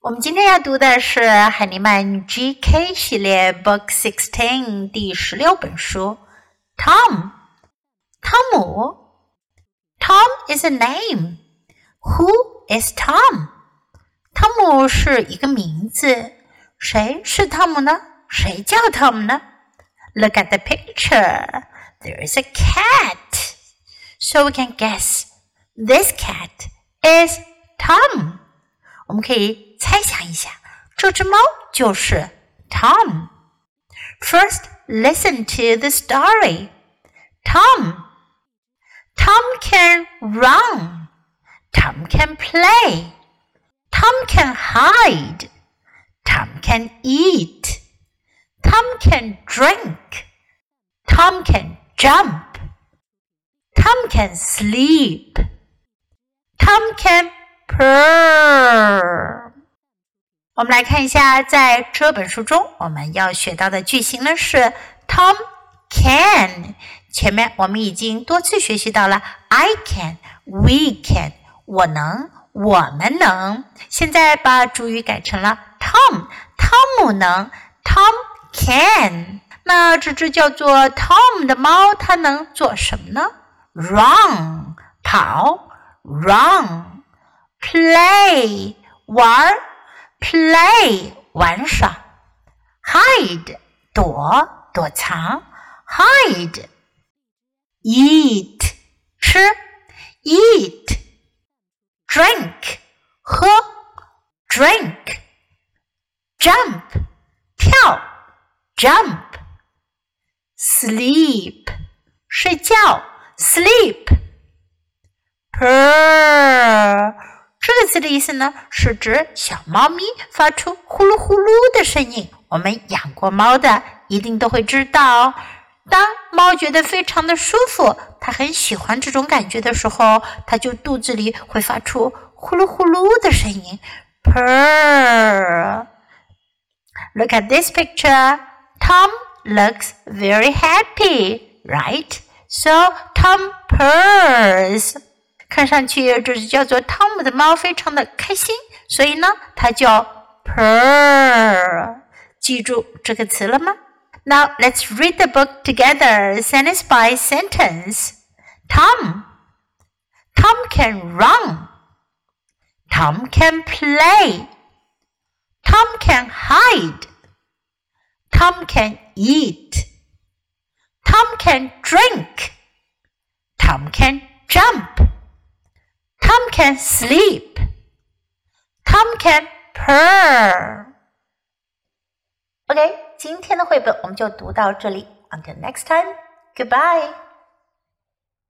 我们今天要读的是海尼曼 GK 系列 Book Sixteen 第十六本书。Tom，汤姆。Tom is a name. Who is Tom？汤姆是一个名字。谁是汤姆呢？谁叫汤姆呢？Look at the picture. There is a cat. So we can guess this cat is Tom. 我们可以 猜想一下，这只猫就是 Tom。First, listen to the story. Tom. Tom can run. Tom can play. Tom can hide. Tom can eat. Tom can drink. Tom can jump. Tom can sleep. Tom can purr。 我们来看一下，在这本书中我们要学到的句型呢是 Tom can。前面我们已经多次学习到了 I can、We can，我能，我们能。现在把主语改成了 Tom，汤姆能，Tom can。那这只叫做 Tom 的猫，它能做什么呢？Run，跑，Run。play 玩 ，play 玩耍，hide 躲躲藏，hide eat 吃，eat drink 喝，drink jump 跳，jump sleep 睡觉，sleep purr 这个词的意思呢，是指小猫咪发出呼噜呼噜的声音。我们养过猫的一定都会知道，当猫觉得非常的舒服，它很喜欢这种感觉的时候，它就肚子里会发出呼噜呼噜的声音，purr。Look at this picture. Tom looks very happy, right? So Tom purrs. 看上去这只叫做汤姆的猫非常的开心，所以呢，它叫 purr。记住这个词了吗？Now let's read the book together, sentence by sentence. Tom. Tom can run. Tom can play. Tom can hide. Tom can eat. Tom can drink. Tom can jump. Tom can sleep. Tom can purr. OK，今天的绘本我们就读到这里。Until next time, goodbye.